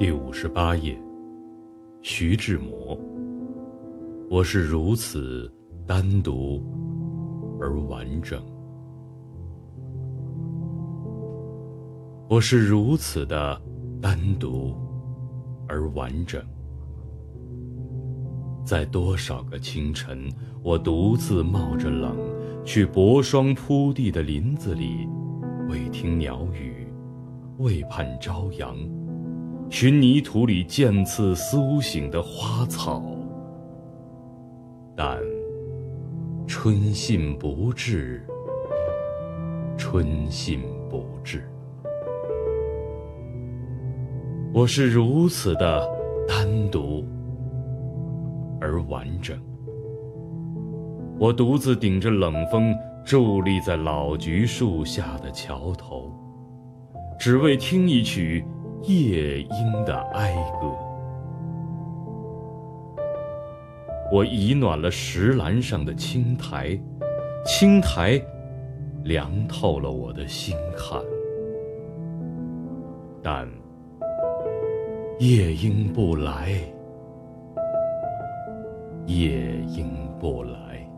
第五十八页，徐志摩。我是如此单独而完整，我是如此的单独而完整。在多少个清晨，我独自冒着冷，去薄霜铺地的林子里，未听鸟语，未盼朝阳。寻泥土里渐次苏醒的花草，但春信不至，春信不至。我是如此的单独而完整。我独自顶着冷风，伫立在老橘树下的桥头，只为听一曲。夜莺的哀歌，我已暖了石栏上的青苔，青苔凉透了我的心坎。但夜莺不来，夜莺不来。